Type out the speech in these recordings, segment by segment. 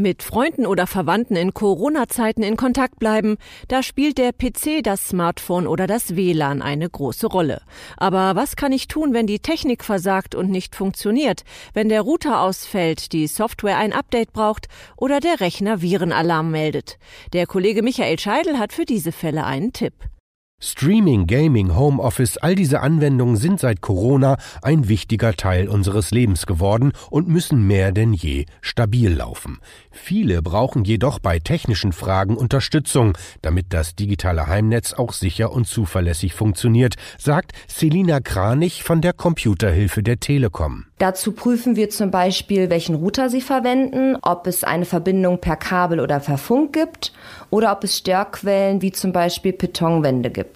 Mit Freunden oder Verwandten in Corona-Zeiten in Kontakt bleiben, da spielt der PC, das Smartphone oder das WLAN eine große Rolle. Aber was kann ich tun, wenn die Technik versagt und nicht funktioniert, wenn der Router ausfällt, die Software ein Update braucht oder der Rechner Virenalarm meldet? Der Kollege Michael Scheidel hat für diese Fälle einen Tipp. Streaming, Gaming, Homeoffice, all diese Anwendungen sind seit Corona ein wichtiger Teil unseres Lebens geworden und müssen mehr denn je stabil laufen. Viele brauchen jedoch bei technischen Fragen Unterstützung, damit das digitale Heimnetz auch sicher und zuverlässig funktioniert, sagt Selina Kranich von der Computerhilfe der Telekom. Dazu prüfen wir zum Beispiel, welchen Router Sie verwenden, ob es eine Verbindung per Kabel oder per Funk gibt oder ob es Störquellen wie zum Beispiel Betonwände gibt.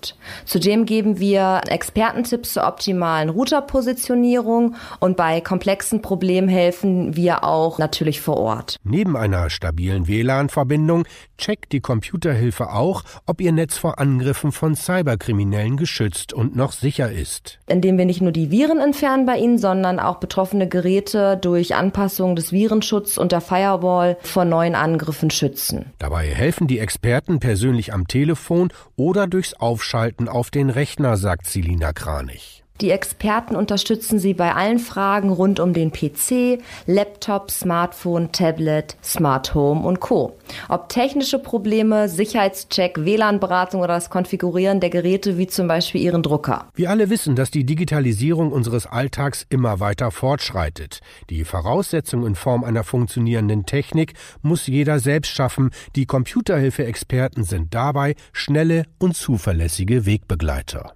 Zudem geben wir Expertentipps zur optimalen Routerpositionierung und bei komplexen Problemen helfen wir auch natürlich vor Ort. Neben einer stabilen WLAN-Verbindung checkt die Computerhilfe auch, ob Ihr Netz vor Angriffen von Cyberkriminellen geschützt und noch sicher ist. Indem wir nicht nur die Viren entfernen bei Ihnen, sondern auch betroffene Geräte durch Anpassung des Virenschutzes und der Firewall vor neuen Angriffen schützen. Dabei helfen die Experten persönlich am Telefon oder durchs Aufschalten auf den Rechner, sagt Selina Kranich. Die Experten unterstützen Sie bei allen Fragen rund um den PC, Laptop, Smartphone, Tablet, Smart Home und Co. Ob technische Probleme, Sicherheitscheck, WLAN-Beratung oder das Konfigurieren der Geräte wie zum Beispiel Ihren Drucker. Wir alle wissen, dass die Digitalisierung unseres Alltags immer weiter fortschreitet. Die Voraussetzung in Form einer funktionierenden Technik muss jeder selbst schaffen. Die Computerhilfe-Experten sind dabei schnelle und zuverlässige Wegbegleiter.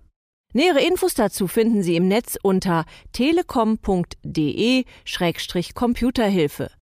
Nähere Infos dazu finden Sie im Netz unter telekom.de-computerhilfe.